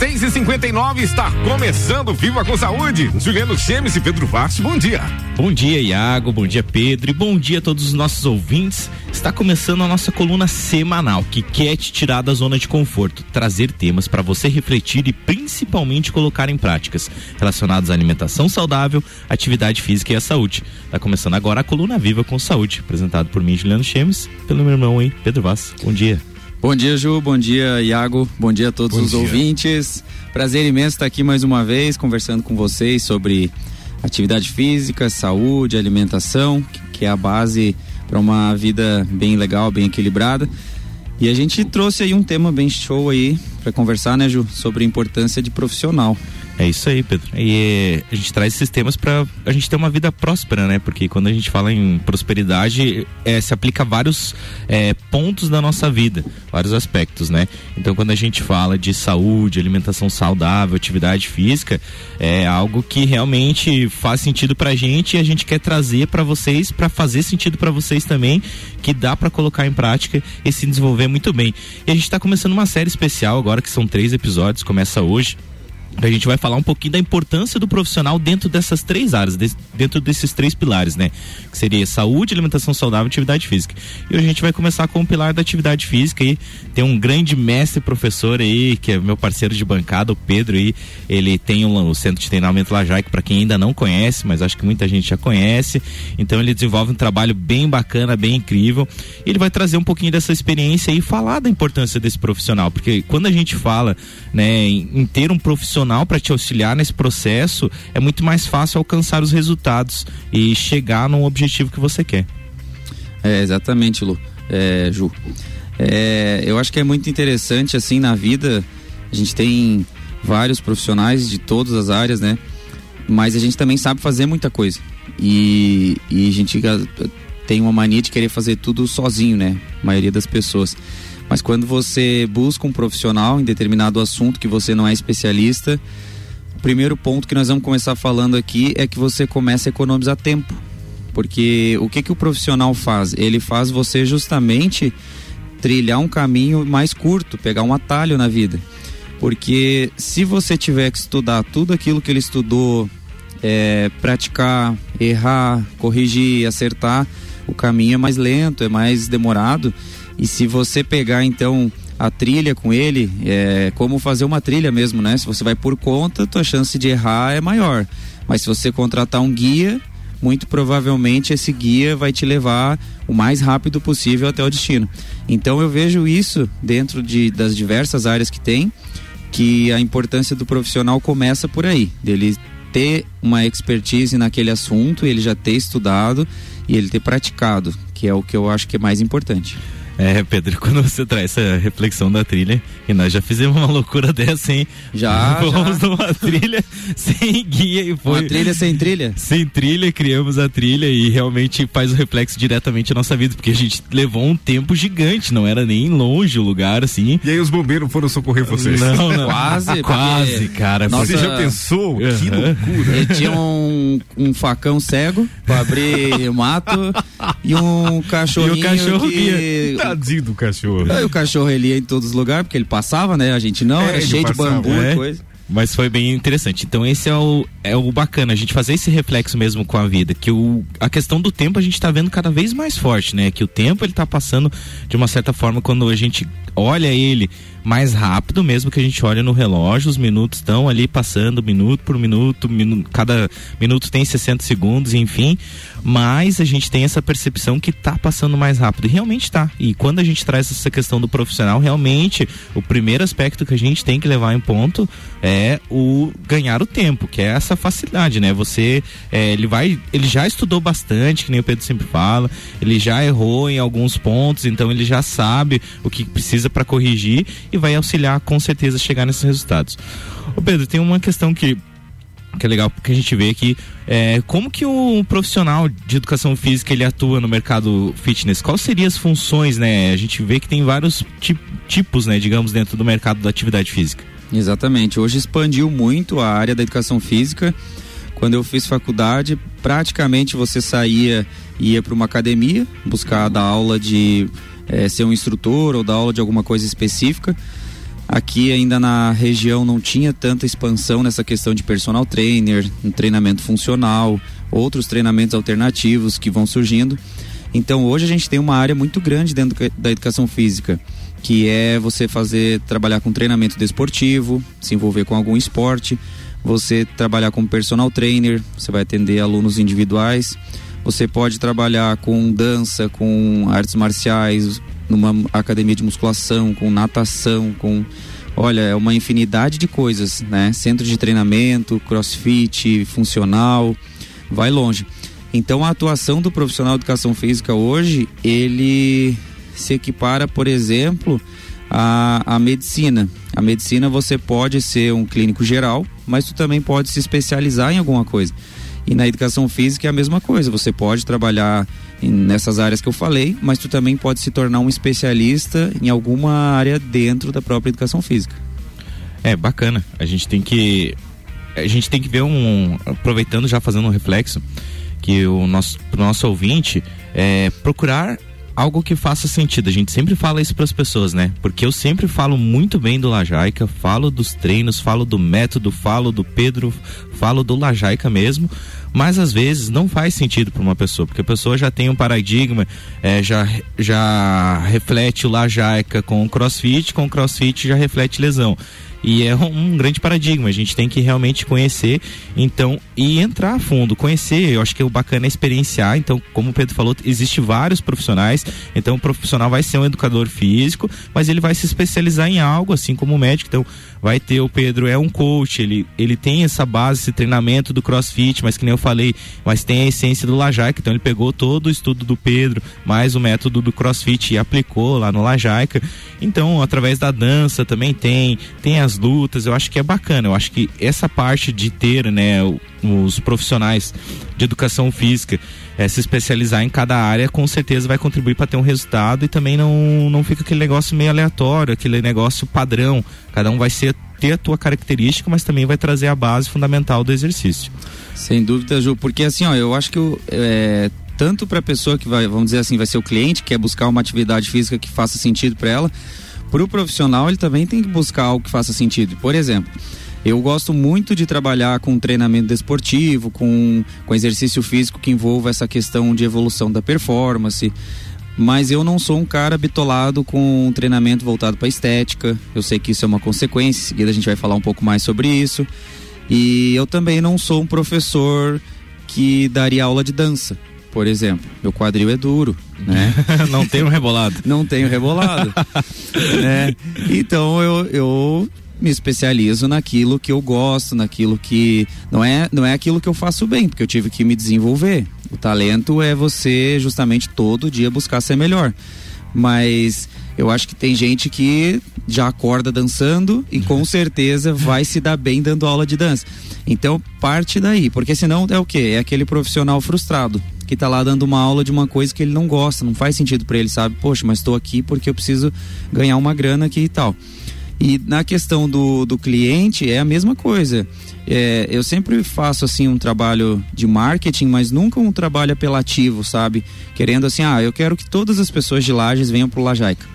Mix 6 e 59 está começando Viva com Saúde. Juliano Chemes e Pedro Vaz, bom dia. Bom dia, Iago, bom dia, Pedro, e bom dia a todos os nossos ouvintes. Está começando a nossa coluna semanal que quer te tirar da zona de conforto, trazer temas para você refletir e principalmente colocar em práticas relacionados à alimentação saudável, atividade física e à saúde. Está começando agora a coluna Viva com Saúde, apresentado por mim, Juliano Chemes, pelo meu irmão aí, Pedro Vaz. Bom dia. Bom dia, Ju. Bom dia, Iago. Bom dia a todos Bom os dia. ouvintes. Prazer imenso estar aqui mais uma vez conversando com vocês sobre atividade física, saúde, alimentação, que é a base para uma vida bem legal, bem equilibrada. E a gente trouxe aí um tema bem show aí para conversar, né, Ju, sobre a importância de profissional. É isso aí, Pedro. E a gente traz esses temas para a gente ter uma vida próspera, né? Porque quando a gente fala em prosperidade, é, se aplica a vários é, pontos da nossa vida, vários aspectos, né? Então, quando a gente fala de saúde, alimentação saudável, atividade física, é algo que realmente faz sentido pra gente e a gente quer trazer para vocês, para fazer sentido para vocês também, que dá para colocar em prática e se desenvolver muito bem. E a gente tá começando uma série especial agora, que são três episódios, começa hoje. A gente vai falar um pouquinho da importância do profissional dentro dessas três áreas, de- dentro desses três pilares, né? Que seria saúde, alimentação saudável e atividade física. E a gente vai começar com o pilar da atividade física aí. Tem um grande mestre professor aí, que é meu parceiro de bancada, o Pedro aí. Ele tem um, o centro de treinamento Lajaica, para quem ainda não conhece, mas acho que muita gente já conhece. Então ele desenvolve um trabalho bem bacana, bem incrível. Ele vai trazer um pouquinho dessa experiência e falar da importância desse profissional, porque quando a gente fala, né, em, em ter um profissional para te auxiliar nesse processo, é muito mais fácil alcançar os resultados e chegar no objetivo que você quer. É, exatamente, Lu. É, Ju. É, eu acho que é muito interessante, assim, na vida, a gente tem vários profissionais de todas as áreas, né? Mas a gente também sabe fazer muita coisa. E, e a gente ga- tem uma mania de querer fazer tudo sozinho, né? A maioria das pessoas. Mas quando você busca um profissional em determinado assunto que você não é especialista, o primeiro ponto que nós vamos começar falando aqui é que você começa a economizar tempo. Porque o que, que o profissional faz? Ele faz você justamente trilhar um caminho mais curto, pegar um atalho na vida. Porque se você tiver que estudar tudo aquilo que ele estudou, é, praticar, errar, corrigir, acertar, o caminho é mais lento, é mais demorado. E se você pegar então a trilha com ele, é como fazer uma trilha mesmo, né? Se você vai por conta, tua chance de errar é maior. Mas se você contratar um guia, muito provavelmente esse guia vai te levar o mais rápido possível até o destino. Então eu vejo isso dentro de, das diversas áreas que tem, que a importância do profissional começa por aí, dele ter uma expertise naquele assunto, ele já ter estudado e ele ter praticado, que é o que eu acho que é mais importante. É, Pedro, quando você traz essa reflexão da trilha, e nós já fizemos uma loucura dessa, hein? Já, Fomos já. numa trilha sem guia e foi. Uma trilha sem trilha? Sem trilha, criamos a trilha e realmente faz o reflexo diretamente na nossa vida, porque a gente levou um tempo gigante, não era nem longe o lugar, assim. E aí os bombeiros foram socorrer vocês. Não, não. Quase, Quase, cara. nossa- Você já pensou? Que Aham. loucura. Ele tinha um, um facão cego pra abrir mato e um cachorrinho E o cachorro que... Tadinho do cachorro. Aí o cachorro ele ia em todos os lugares, porque ele passava, né? A gente não, É, era cheio de passava, bambu é. e coisa. Mas foi bem interessante. Então esse é o, é o bacana, a gente fazer esse reflexo mesmo com a vida, que o, a questão do tempo a gente tá vendo cada vez mais forte, né? Que o tempo ele tá passando de uma certa forma quando a gente olha ele mais rápido mesmo que a gente olha no relógio, os minutos estão ali passando minuto por minuto, minu- cada minuto tem 60 segundos, enfim, mas a gente tem essa percepção que tá passando mais rápido, e realmente tá. E quando a gente traz essa questão do profissional, realmente o primeiro aspecto que a gente tem que levar em ponto é o ganhar o tempo, que é essa facilidade, né? Você, é, ele vai, ele já estudou bastante, que nem o Pedro sempre fala, ele já errou em alguns pontos, então ele já sabe o que precisa para corrigir e vai auxiliar com certeza a chegar nesses resultados. Ô Pedro, tem uma questão que que é legal porque a gente vê aqui é, como que o profissional de educação física ele atua no mercado fitness quais seriam as funções né a gente vê que tem vários ti- tipos né digamos dentro do mercado da atividade física Exatamente. Hoje expandiu muito a área da educação física. Quando eu fiz faculdade, praticamente você saía ia para uma academia buscar dar aula de é, ser um instrutor ou dar aula de alguma coisa específica. Aqui ainda na região não tinha tanta expansão nessa questão de personal trainer, um treinamento funcional, outros treinamentos alternativos que vão surgindo. Então hoje a gente tem uma área muito grande dentro da educação física, que é você fazer trabalhar com treinamento desportivo, se envolver com algum esporte, você trabalhar como personal trainer, você vai atender alunos individuais, você pode trabalhar com dança, com artes marciais, numa academia de musculação, com natação, com olha, é uma infinidade de coisas, né? Centro de treinamento, crossfit, funcional, vai longe. Então a atuação do profissional de educação física hoje, ele se equipara, por exemplo, à, à medicina. A medicina você pode ser um clínico geral, mas tu também pode se especializar em alguma coisa. E na educação física é a mesma coisa, você pode trabalhar nessas áreas que eu falei, mas tu também pode se tornar um especialista em alguma área dentro da própria educação física. É bacana. A gente tem que a gente tem que ver um aproveitando já fazendo um reflexo que o nosso pro nosso ouvinte é procurar algo que faça sentido. A gente sempre fala isso para as pessoas, né? Porque eu sempre falo muito bem do Lajaica, falo dos treinos, falo do método, falo do Pedro, falo do Lajaica mesmo, mas às vezes não faz sentido para uma pessoa, porque a pessoa já tem um paradigma, é, já, já reflete o Lajaica com o crossfit, com o crossfit já reflete lesão. E é um, um, grande paradigma, a gente tem que realmente conhecer, então, e entrar a fundo, conhecer, eu acho que o bacana é experienciar, então, como o Pedro falou, existe vários profissionais, então o profissional vai ser um educador físico, mas ele vai se especializar em algo, assim como o médico, então vai ter o Pedro é um coach, ele, ele tem essa base, esse treinamento do crossfit, mas que nem eu falei, mas tem a essência do Lajaica, então ele pegou todo o estudo do Pedro, mais o método do crossfit e aplicou lá no Lajaica, então através da dança também tem, tem as lutas, eu acho que é bacana, eu acho que essa parte de ter, né, os profissionais de educação física é, se especializar em cada área, com certeza vai contribuir para ter um resultado e também não, não fica aquele negócio meio aleatório, aquele negócio padrão. Cada um vai ser ter a tua característica, mas também vai trazer a base fundamental do exercício. Sem dúvida, Ju, porque assim, ó, eu acho que é, tanto para a pessoa que vai, vamos dizer assim, vai ser o cliente, que quer buscar uma atividade física que faça sentido para ela, para o profissional ele também tem que buscar algo que faça sentido. Por exemplo, eu gosto muito de trabalhar com treinamento desportivo, com, com exercício físico que envolva essa questão de evolução da performance. Mas eu não sou um cara bitolado com um treinamento voltado para estética. Eu sei que isso é uma consequência, em seguida a gente vai falar um pouco mais sobre isso. E eu também não sou um professor que daria aula de dança por exemplo. Meu quadril é duro, né? não tenho rebolado. não tenho rebolado. né? Então eu, eu me especializo naquilo que eu gosto, naquilo que não é não é aquilo que eu faço bem, porque eu tive que me desenvolver. O talento é você justamente todo dia buscar ser melhor. Mas eu acho que tem gente que já acorda dançando e com certeza vai se dar bem dando aula de dança. Então parte daí, porque senão é o que? É aquele profissional frustrado que está lá dando uma aula de uma coisa que ele não gosta, não faz sentido para ele, sabe? Poxa, mas estou aqui porque eu preciso ganhar uma grana aqui e tal. E na questão do, do cliente é a mesma coisa. É, eu sempre faço assim um trabalho de marketing, mas nunca um trabalho apelativo, sabe? Querendo assim, ah, eu quero que todas as pessoas de Lages venham pro Lajaica.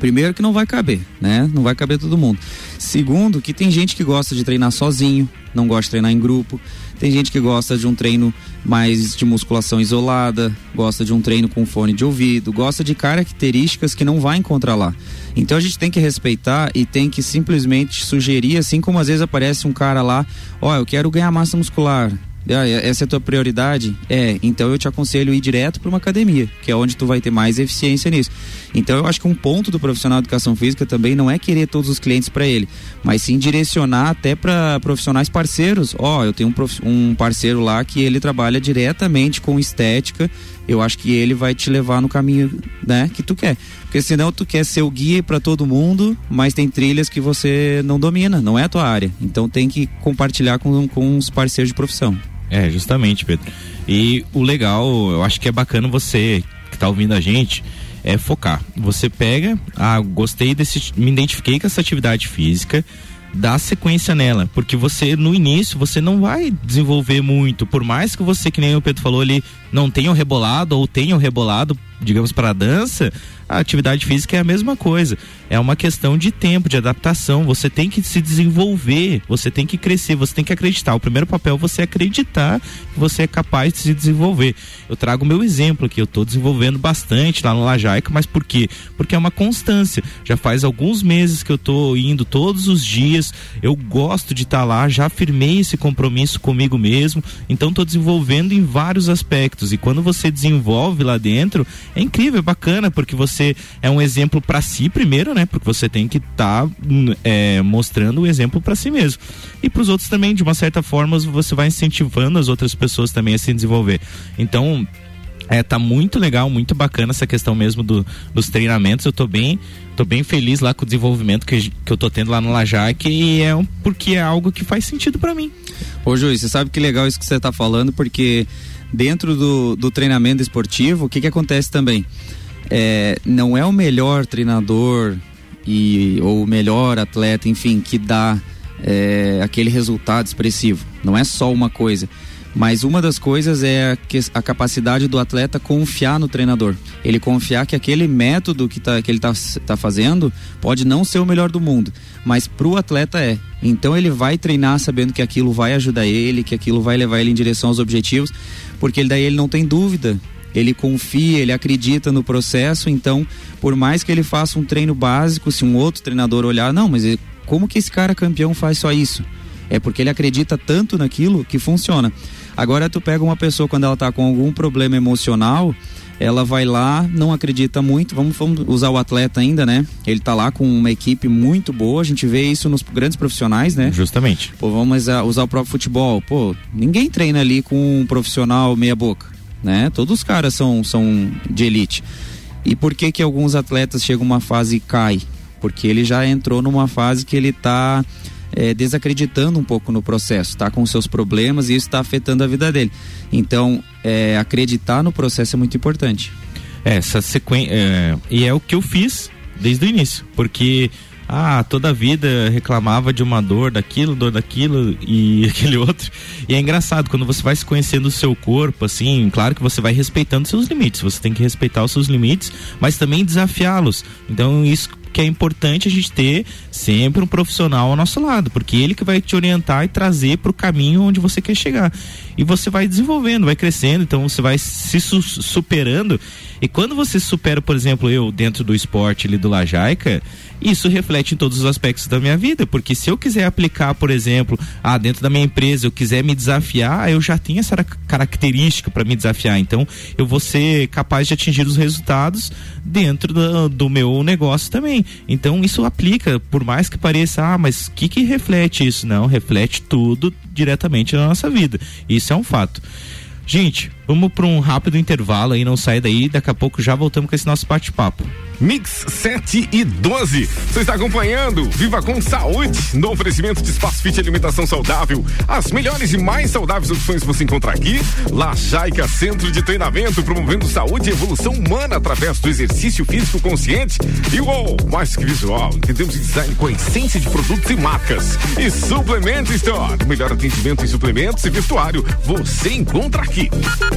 Primeiro que não vai caber, né? Não vai caber todo mundo. Segundo, que tem gente que gosta de treinar sozinho, não gosta de treinar em grupo. Tem gente que gosta de um treino mais de musculação isolada, gosta de um treino com fone de ouvido, gosta de características que não vai encontrar lá. Então a gente tem que respeitar e tem que simplesmente sugerir, assim como às vezes aparece um cara lá, ó, oh, eu quero ganhar massa muscular. Ah, essa é a tua prioridade? É, então eu te aconselho ir direto para uma academia, que é onde tu vai ter mais eficiência nisso. Então eu acho que um ponto do profissional de educação física também não é querer todos os clientes para ele, mas sim direcionar até para profissionais parceiros. Ó, oh, eu tenho um, um parceiro lá que ele trabalha diretamente com estética. Eu acho que ele vai te levar no caminho, né, que tu quer. Porque senão tu quer ser o guia para todo mundo, mas tem trilhas que você não domina, não é a tua área. Então tem que compartilhar com, com os parceiros de profissão. É, justamente, Pedro. E o legal, eu acho que é bacana você que está ouvindo a gente, é focar. Você pega, ah, gostei desse, me identifiquei com essa atividade física, dá sequência nela, porque você no início você não vai desenvolver muito, por mais que você que nem o Pedro falou ali não tenha o rebolado ou tenha rebolado, digamos para dança, a atividade física é a mesma coisa. É uma questão de tempo, de adaptação. Você tem que se desenvolver, você tem que crescer, você tem que acreditar. O primeiro papel é você acreditar você é capaz de se desenvolver. Eu trago o meu exemplo aqui, eu estou desenvolvendo bastante lá no Lajaica, mas por quê? Porque é uma constância. Já faz alguns meses que eu estou indo todos os dias, eu gosto de estar tá lá, já firmei esse compromisso comigo mesmo, então estou desenvolvendo em vários aspectos. E quando você desenvolve lá dentro, é incrível, é bacana, porque você é um exemplo para si primeiro, né? Porque você tem que estar tá, é, mostrando o exemplo para si mesmo. E para os outros também, de uma certa forma, você vai incentivando as outras pessoas também a se desenvolver. Então, é, tá muito legal, muito bacana essa questão mesmo do, dos treinamentos. Eu tô bem, tô bem feliz lá com o desenvolvimento que, que eu tô tendo lá no Lajac e é um, porque é algo que faz sentido para mim. Ô Juiz, você sabe que legal isso que você tá falando, porque dentro do, do treinamento esportivo, o que que acontece também? É, não é o melhor treinador e, ou o melhor atleta, enfim, que dá é, aquele resultado expressivo. Não é só uma coisa. Mas uma das coisas é a, a, capacidade do atleta confiar no treinador. Ele confiar que aquele método que, tá, que ele está tá fazendo pode não ser o melhor do mundo, mas para o atleta é. Então ele vai treinar sabendo que aquilo vai ajudar ele, que aquilo vai levar ele em direção aos objetivos, porque daí ele não tem dúvida ele confia, ele acredita no processo, então, por mais que ele faça um treino básico, se um outro treinador olhar, não, mas como que esse cara campeão faz só isso? É porque ele acredita tanto naquilo que funciona. Agora tu pega uma pessoa quando ela está com algum problema emocional, ela vai lá, não acredita muito, vamos, vamos usar o atleta ainda, né? Ele está lá com uma equipe muito boa, a gente vê isso nos grandes profissionais, né? Justamente. Pô, vamos usar o próprio futebol. Pô, ninguém treina ali com um profissional meia boca né? Todos os caras são, são de elite. E por que que alguns atletas chegam uma fase e cai? Porque ele já entrou numa fase que ele está é, desacreditando um pouco no processo, está com seus problemas e isso está afetando a vida dele. Então, é, acreditar no processo é muito importante. É, essa sequência. É, e é o que eu fiz desde o início, porque ah, toda a vida reclamava de uma dor daquilo, dor daquilo e aquele outro. E é engraçado, quando você vai se conhecendo o seu corpo, assim, claro que você vai respeitando seus limites, você tem que respeitar os seus limites, mas também desafiá-los. Então, isso que é importante a gente ter sempre um profissional ao nosso lado, porque ele que vai te orientar e trazer para o caminho onde você quer chegar. E você vai desenvolvendo, vai crescendo, então você vai se su superando. E quando você supera, por exemplo, eu dentro do esporte ali do Lajaica, isso reflete em todos os aspectos da minha vida, porque se eu quiser aplicar, por exemplo, ah, dentro da minha empresa, eu quiser me desafiar, eu já tenho essa característica para me desafiar. Então, eu vou ser capaz de atingir os resultados dentro do, do, meu negócio também. Então, isso aplica, por mais que pareça, ah, mas o que que reflete isso? Não, reflete tudo diretamente na nossa vida. Isso é um fato. Gente, vamos para um rápido intervalo aí, não sai daí, daqui a pouco já voltamos com esse nosso bate-papo. Mix 7 e 12. Você está acompanhando Viva com Saúde, no oferecimento de Espaço Fit Alimentação Saudável. As melhores e mais saudáveis opções você encontra aqui. La Jaica Centro de Treinamento, promovendo saúde e evolução humana através do exercício físico consciente. E o mais que visual, entendemos design com a essência de produtos e marcas. E Suplement Store, melhor atendimento em suplementos e vestuário, você encontra aqui.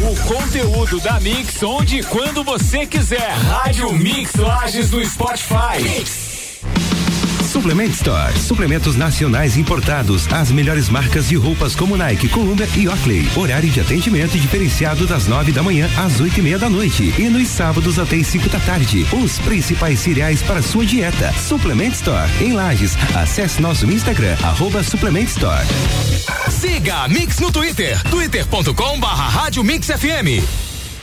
O conteúdo da Mix, onde e quando você quiser. Rádio Mix Lages no Spotify. Mix. Suplement Store. Suplementos nacionais importados. As melhores marcas de roupas como Nike, Columbia e Oakley. Horário de atendimento diferenciado das nove da manhã às oito e meia da noite. E nos sábados até as cinco da tarde. Os principais cereais para sua dieta. Suplement Store. Em Lages. Acesse nosso Instagram, arroba Suplement Store. Siga a Mix no Twitter. twitter.com barra Rádio Mix FM.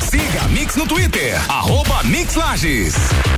Siga a Mix no Twitter, arroba Mix Lages.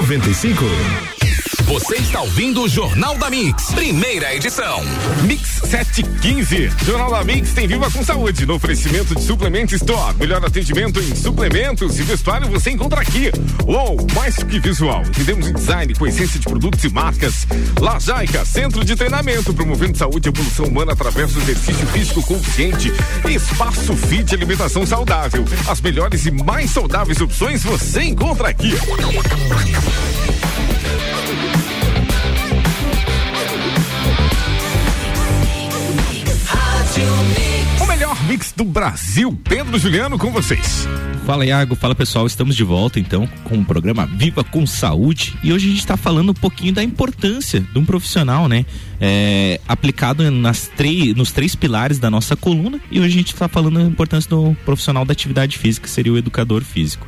95. Você está ouvindo o Jornal da Mix, primeira edição. Mix 715. Jornal da Mix tem Viva com Saúde. No oferecimento de Suplemento Store. Melhor atendimento em suplementos e vestuário você encontra aqui. Uou, mais que visual. Entendemos em design com essência de produtos e marcas. Lajaica, centro de treinamento, promovendo saúde e evolução humana através do exercício físico consciente. Espaço Fit Alimentação Saudável. As melhores e mais saudáveis opções você encontra aqui. O melhor mix do Brasil, Pedro Juliano com vocês. Fala Iago, fala pessoal, estamos de volta então com o programa Viva com Saúde e hoje a gente está falando um pouquinho da importância de um profissional, né? É, aplicado nas nos três pilares da nossa coluna e hoje a gente está falando da importância do profissional da atividade física, que seria o educador físico.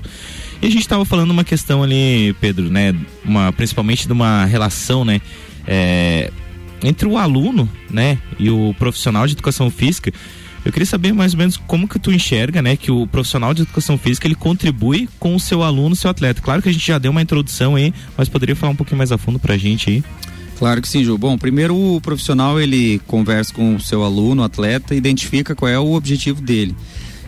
E a gente estava falando uma questão ali, Pedro, né? Uma, principalmente de uma relação, né? É, entre o aluno, né? E o profissional de educação física. Eu queria saber mais ou menos como que tu enxerga, né, que o profissional de educação física ele contribui com o seu aluno, seu atleta. Claro que a gente já deu uma introdução aí, mas poderia falar um pouquinho mais a fundo pra gente aí. Claro que sim, Ju. Bom, primeiro o profissional ele conversa com o seu aluno, atleta, identifica qual é o objetivo dele.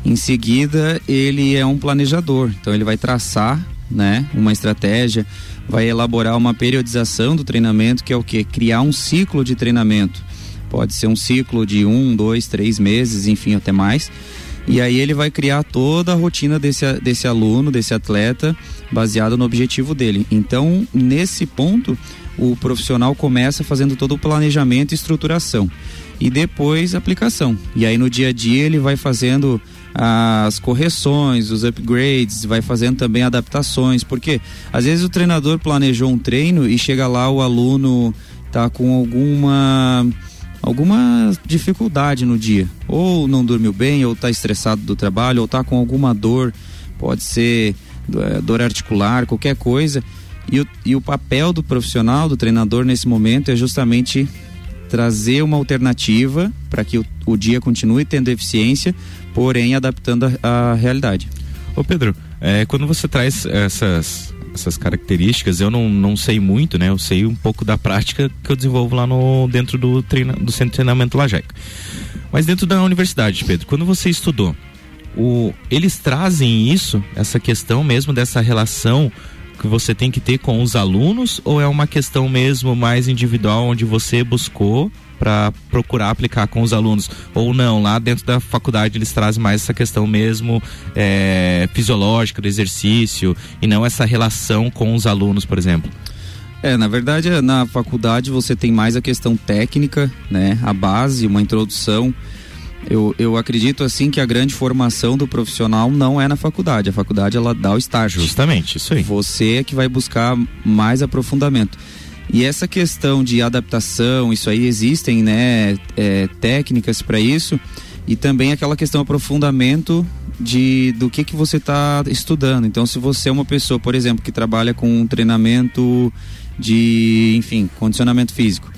Em seguida, ele é um planejador, então ele vai traçar, né, uma estratégia, vai elaborar uma periodização do treinamento, que é o que? Criar um ciclo de treinamento. Pode ser um ciclo de um, dois, três meses, enfim, até mais. E aí ele vai criar toda a rotina desse, desse aluno, desse atleta, baseado no objetivo dele. Então, nesse ponto, o profissional começa fazendo todo o planejamento e estruturação. E depois aplicação. E aí no dia a dia ele vai fazendo as correções, os upgrades, vai fazendo também adaptações, porque às vezes o treinador planejou um treino e chega lá o aluno tá com alguma alguma dificuldade no dia, ou não dormiu bem, ou está estressado do trabalho, ou está com alguma dor, pode ser é, dor articular, qualquer coisa. E o, e o papel do profissional, do treinador nesse momento é justamente trazer uma alternativa para que o, o, dia continue tendo eficiência, porém adaptando a, a realidade. Ô Pedro, é, quando você traz essas essas características, eu não, não sei muito, né? Eu sei um pouco da prática que eu desenvolvo lá no dentro do, treina, do centro de treinamento Lajaica. Mas dentro da universidade, Pedro, quando você estudou, o, eles trazem isso, essa questão mesmo dessa relação que você tem que ter com os alunos ou é uma questão mesmo mais individual onde você buscou para procurar aplicar com os alunos ou não lá dentro da faculdade eles trazem mais essa questão mesmo é, fisiológica do exercício e não essa relação com os alunos por exemplo é, na verdade, na faculdade você tem mais a questão técnica, né? A base, uma introdução. Eu, eu acredito assim que a grande formação do profissional não é na faculdade. A faculdade ela dá o estágio. Justamente, isso aí. Você é que vai buscar mais aprofundamento. E essa questão de adaptação, isso aí existem, né, é, técnicas para isso e também aquela questão aprofundamento de do que que você está estudando. Então, se você é uma pessoa, por exemplo, que trabalha com um treinamento de, enfim, condicionamento físico.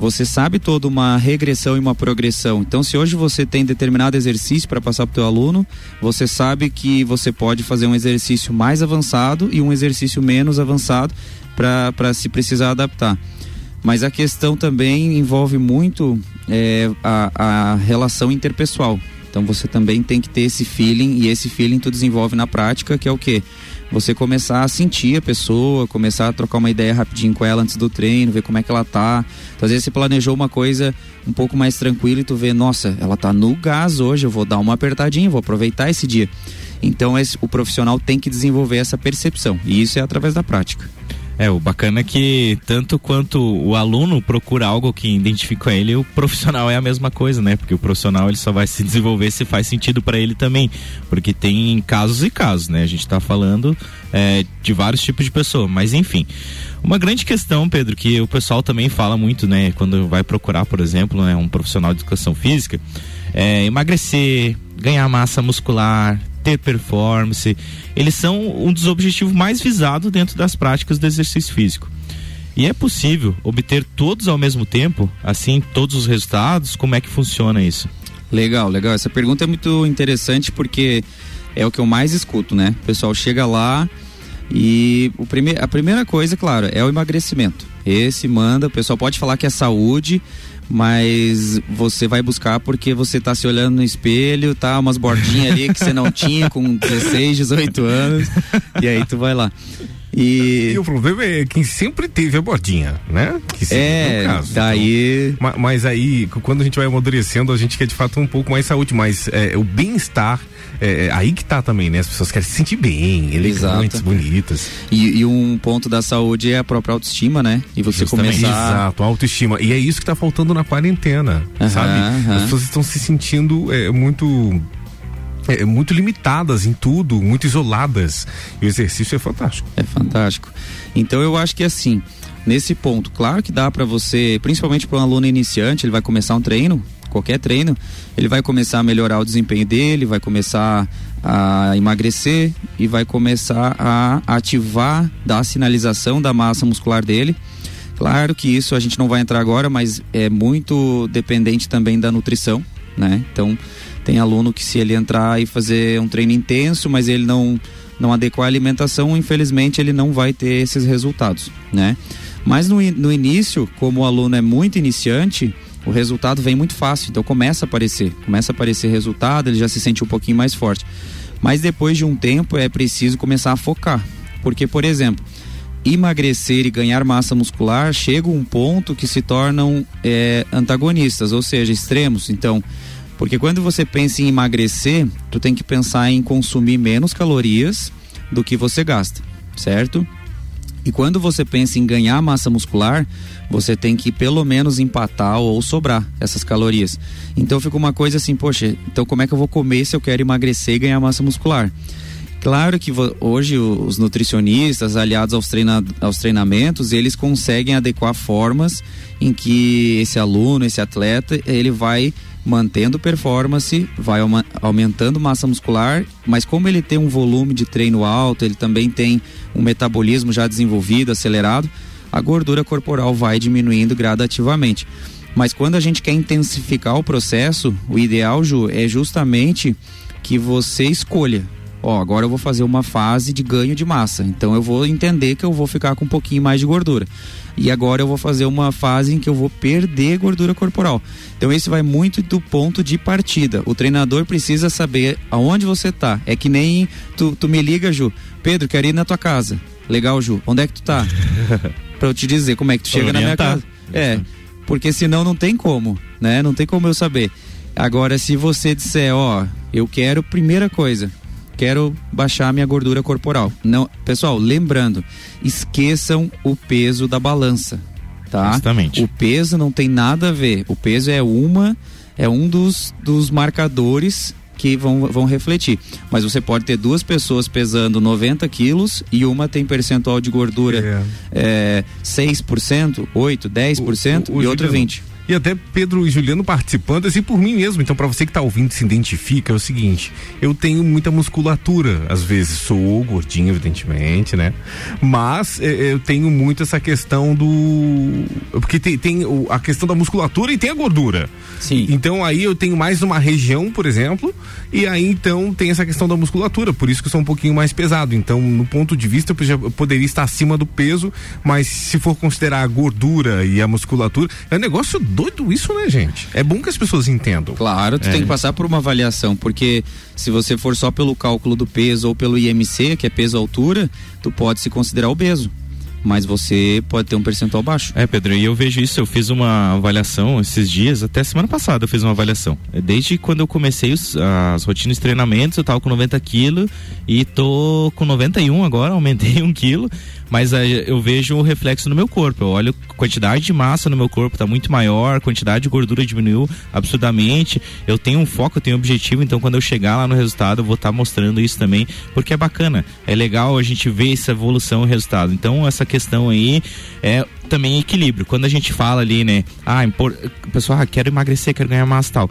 Você sabe toda uma regressão e uma progressão. Então, se hoje você tem determinado exercício para passar para o teu aluno, você sabe que você pode fazer um exercício mais avançado e um exercício menos avançado para se precisar adaptar. Mas a questão também envolve muito é, a, a relação interpessoal. Então você também tem que ter esse feeling e esse feeling tu desenvolve na prática, que é o quê? Você começar a sentir a pessoa, começar a trocar uma ideia rapidinho com ela antes do treino, ver como é que ela tá. Então, às vezes você planejou uma coisa um pouco mais tranquila e tu vê, nossa, ela tá no gás hoje, eu vou dar uma apertadinha, vou aproveitar esse dia. Então esse, o profissional tem que desenvolver essa percepção e isso é através da prática. É, o bacana é que tanto quanto o aluno procura algo que identifica ele, o profissional é a mesma coisa, né? Porque o profissional ele só vai se desenvolver se faz sentido para ele também, porque tem casos e casos, né? A gente está falando é, de vários tipos de pessoa, mas enfim. Uma grande questão, Pedro, que o pessoal também fala muito, né? Quando vai procurar, por exemplo, né, um profissional de educação física, é emagrecer, ganhar massa muscular, ter performance, eles são um dos objetivos mais visados dentro das práticas do exercício físico. E é possível obter todos ao mesmo tempo, assim, todos os resultados? Como é que funciona isso? Legal, legal. Essa pergunta é muito interessante porque é o que eu mais escuto, né? O pessoal chega lá e o prime a primeira coisa, claro, é o emagrecimento. Esse manda, o pessoal pode falar que é saúde, mas você vai buscar porque você tá se olhando no espelho, tá umas bordinhas ali que você não tinha com 16, 18 anos, e aí tu vai lá. E... e... o problema é quem sempre teve a bordinha, né? Que é, caso. daí. Então, mas aí, quando a gente vai amadurecendo, a gente quer de fato um pouco mais saúde, mas é, o bem-estar é, é, aí que tá também, né? As pessoas querem se sentir bem, elegantes, Exato. bonitas. E, e, um ponto da saúde é a própria autoestima, né? E você Justamente. começar. Exato, autoestima. E é isso que tá faltando na quarentena, sabe? As pessoas estão se sentindo é, muito é, muito limitadas em tudo, muito isoladas. E o exercício é fantástico. É fantástico. Então eu acho que assim, nesse ponto, claro que dá para você, principalmente para um aluno iniciante, ele vai começar um treino, qualquer treino, ele vai começar a melhorar o desempenho dele, vai começar a emagrecer e vai começar a ativar da sinalização da massa muscular dele. Claro que isso a gente não vai entrar agora, mas é muito dependente também da nutrição, né? Então, tem aluno que se ele entrar e fazer um treino intenso, mas ele não não adequar a alimentação, infelizmente ele não vai ter esses resultados, né? Mas no, no início, como o aluno é muito iniciante, o resultado vem muito fácil, então começa a aparecer, começa a aparecer resultado, ele já se sente um pouquinho mais forte. Mas depois de um tempo é preciso começar a focar, porque por exemplo, emagrecer e ganhar massa muscular chega um ponto que se tornam é, antagonistas, ou seja, extremos. Então, porque quando você pensa em emagrecer, tu tem que pensar em consumir menos calorias do que você gasta, certo? E quando você pensa em ganhar massa muscular, você tem que pelo menos empatar ou sobrar essas calorias. Então fica uma coisa assim, poxa, então como é que eu vou comer se eu quero emagrecer e ganhar massa muscular? Claro que hoje os nutricionistas, aliados aos, treina aos treinamentos, eles conseguem adequar formas em que esse aluno, esse atleta, ele vai mantendo performance, vai aumentando massa muscular, mas como ele tem um volume de treino alto, ele também tem um metabolismo já desenvolvido, acelerado, a gordura corporal vai diminuindo gradativamente. Mas quando a gente quer intensificar o processo, o ideal, Ju, é justamente que você escolha. Ó, agora eu vou fazer uma fase de ganho de massa. Então eu vou entender que eu vou ficar com um pouquinho mais de gordura. E agora eu vou fazer uma fase em que eu vou perder gordura corporal. Então esse vai muito do ponto de partida. O treinador precisa saber aonde você está. É que nem tu, tu me liga, Ju. Pedro, quero ir na tua casa. Legal, Ju. Onde é que tu tá? para eu te dizer como é que tu chega na minha casa. É, porque senão não tem como, né? Não tem como eu saber. Agora, se você disser, ó, eu quero, primeira coisa, quero baixar minha gordura corporal. Não, pessoal, lembrando, esqueçam o peso da balança, tá? Exatamente. O peso não tem nada a ver. O peso é uma, é um dos, dos marcadores que vão, vão refletir. Mas você pode ter duas pessoas pesando 90 quilos e uma tem percentual de gordura é. É, 6%, 8%, 10% o, o, o e outra 20%. E até Pedro e Juliano participando, assim, por mim mesmo. Então, para você que tá ouvindo, se identifica, é o seguinte: eu tenho muita musculatura, às vezes sou gordinho, evidentemente, né? Mas é, eu tenho muito essa questão do. Porque tem, tem a questão da musculatura e tem a gordura. Sim. Então aí eu tenho mais uma região, por exemplo, e aí então tem essa questão da musculatura, por isso que eu sou um pouquinho mais pesado. Então, no ponto de vista, eu, já, eu poderia estar acima do peso, mas se for considerar a gordura e a musculatura, é um negócio doido isso, né, gente? É bom que as pessoas entendam. Claro, tu É. tem que passar por uma avaliação, porque se você for só pelo cálculo do peso ou pelo IMC, que é peso-altura, tu pode se considerar obeso. Mas você pode ter um percentual baixo. É, Pedro, e eu vejo isso, eu fiz uma avaliação esses dias, até semana passada eu fiz uma avaliação. Desde quando eu comecei os- as rotinas de treinamentos, eu tava com 90 quilos e tô com 91 agora, aumentei um quilo, mas aí eu vejo o reflexo no meu corpo. Eu olho quantidade de massa no meu corpo tá muito maior, quantidade de gordura diminuiu absurdamente. Eu tenho um foco, eu tenho um objetivo, então quando eu chegar lá no resultado, eu vou estar mostrando isso também, porque é bacana, é legal a gente ver essa evolução e resultado. Então essa questão aí é também equilíbrio. Quando a gente fala ali, né, ah, impor, pessoal, ah, quero emagrecer, quero ganhar massa tal.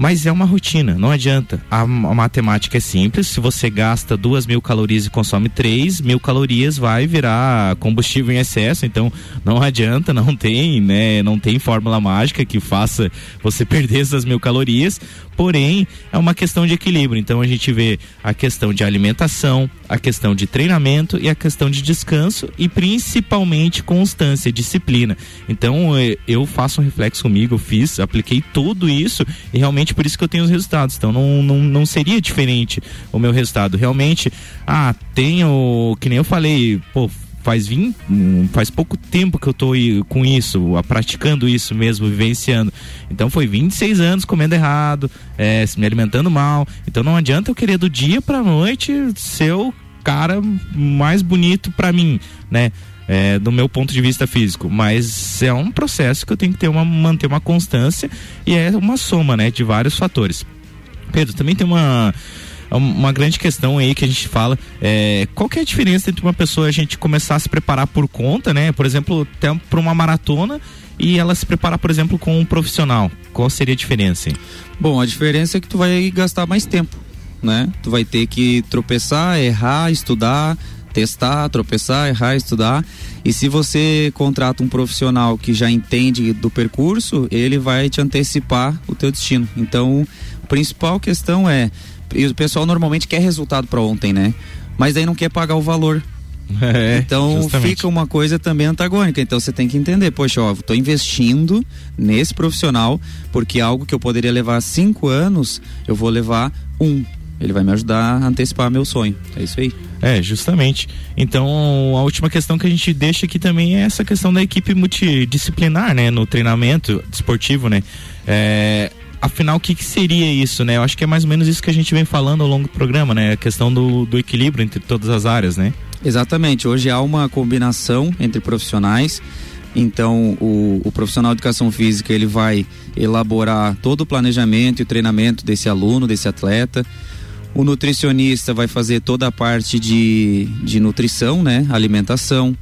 Mas é uma rotina, não adianta. A, a matemática é simples. Se você gasta duas mil calorias e consome três mil calorias, vai virar combustível em excesso. Então não adianta, não tem, né? Não tem fórmula mágica que faça você perder essas mil calorias. Porém, é uma questão de equilíbrio. Então a gente vê a questão de alimentação, a questão de treinamento e a questão de descanso e principalmente constância, disciplina. Então eh, eu faço um reflexo comigo, eu fiz, apliquei tudo isso e realmente por isso que eu tenho os resultados. Então não, não, não seria diferente o meu resultado. Realmente, ah, tenho, que nem eu falei, pô, faz vim, hum, faz pouco tempo que eu aí com isso, praticando isso mesmo, vivenciando. Então foi 26 anos comendo errado, é, me alimentando mal. Então não adianta eu querer do dia pra noite ser o cara mais bonito pra mim, né? É, do meu ponto de vista físico, mas é um processo que eu tenho que ter uma, manter uma constância e é uma soma, né, de vários fatores. Pedro, também tem uma uma grande questão aí que a gente fala é qual que é a diferença entre uma pessoa a gente começar a se preparar por conta, né? Por exemplo, até para uma maratona e ela se preparar, por exemplo, com um profissional. Qual seria a diferença? Bom, a diferença é que tu vai gastar mais tempo, né? Tu vai ter que tropeçar, errar, estudar, testar, tropeçar, errar, estudar. E se você contrata um profissional que já entende do percurso, ele vai te antecipar o teu destino. Então, a principal questão é, e o pessoal normalmente quer resultado para ontem, né? Mas aí não quer pagar o valor. É, então justamente. fica uma coisa também antagônica. Então você tem que entender, poxa, ó, tô investindo nesse profissional porque algo que eu poderia levar cinco anos, eu vou levar um. Ele vai me ajudar a antecipar meu sonho. É isso aí. É, justamente. Então, a última questão que a gente deixa aqui também é essa questão da equipe multidisciplinar, né? No treinamento esportivo, né? É, afinal, o que, que seria isso, né? Eu acho que é mais ou menos isso que a gente vem falando ao longo do programa, né? A questão do, do equilíbrio entre todas as áreas, né? Exatamente. Hoje há uma combinação entre profissionais. Então, o, o profissional de educação física ele vai elaborar todo o planejamento e o treinamento desse aluno, desse atleta. O nutricionista vai fazer toda a parte de, de nutrição, né? Alimentação.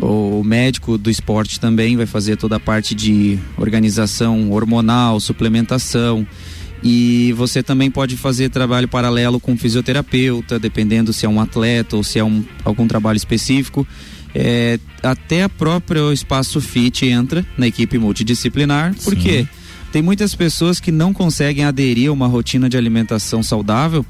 O médico do esporte também vai fazer toda a parte de organização hormonal, suplementação. E você também pode fazer trabalho paralelo com fisioterapeuta, dependendo se é um atleta ou se é um, algum trabalho específico. É, até a própria Espaço Fit entra na equipe multidisciplinar, porque tem muitas pessoas que não conseguem aderir a uma rotina de alimentação saudável.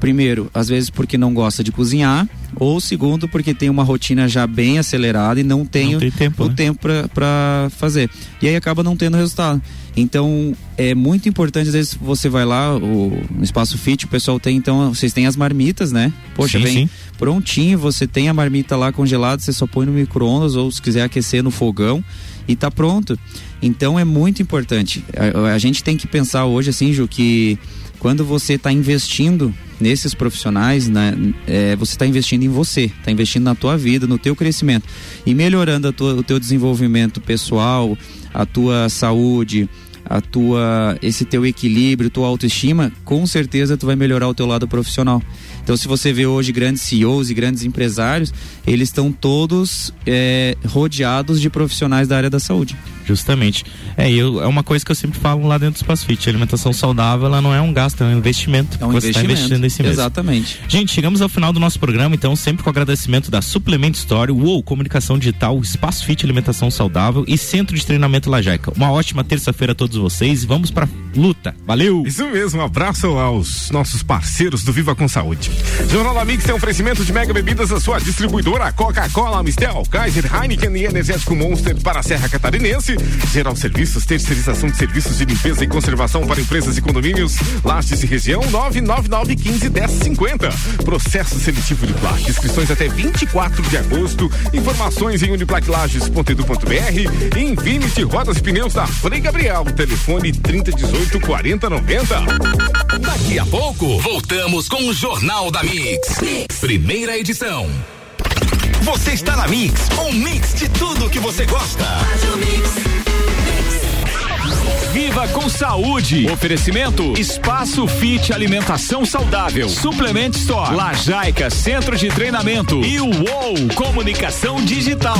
Primeiro, às vezes porque não gosta de cozinhar, ou segundo, porque tem uma rotina já bem acelerada e não tem, Não tem tempo, o né? tempo para fazer. E aí acaba não tendo resultado. Então, é muito importante, às vezes você vai lá, o, no Espaço Fit, o pessoal tem, então, vocês têm as marmitas, né? Poxa, Sim, vem sim. prontinho, você tem a marmita lá congelada, você só põe no micro-ondas ou se quiser aquecer no fogão e tá pronto. Então é muito importante. A, a gente tem que pensar hoje, assim, Ju, que quando você está investindo nesses profissionais, né, é, você está investindo em você, está investindo na tua vida, no teu crescimento e melhorando tua- o teu desenvolvimento pessoal, a tua saúde, a tua esse teu equilíbrio, tua autoestima, com certeza tu vai melhorar o teu lado profissional. Então, se você vê hoje grandes CEOs e grandes empresários, eles estão todos é, rodeados de profissionais da área da saúde. Justamente. É, eu, é uma coisa que eu sempre falo lá dentro do Espaço Fit. A alimentação saudável, ela não é um gasto, é um investimento. É um você investimento. Tá investindo em si mesmo. Exatamente. Gente, chegamos ao final do nosso programa, então sempre com agradecimento da Suplement Store, UOL Comunicação Digital, Espaço Fit Alimentação Saudável e Centro de Treinamento Lajaica. Uma ótima terça-feira a todos vocês e vamos pra luta. Valeu! Isso mesmo, um abraço aos nossos parceiros do Viva com Saúde. Jornal da Mix tem oferecimento de mega bebidas da sua distribuidora Coca-Cola, Mistel, Kaiser, Heineken e Energético Monster para a Serra Catarinense. Geral Serviços, terceirização de serviços de limpeza e conservação para empresas e condomínios. Lages e região 999 15 10 50. Processo seletivo de placa. Inscrições até 24 de agosto. Informações em uniplaclages.edu.br. Infinity Rodas e Pneus da Frei Gabriel. Telefone 3018 4090. Daqui a pouco, voltamos com o Jornal da mix. Primeira edição. Você está na Mix, um mix de tudo que você gosta. Viva com saúde. Oferecimento Espaço Fit Alimentação Saudável. Suplement Store. Lajaica Centro de Treinamento. E o UOL Comunicação Digital.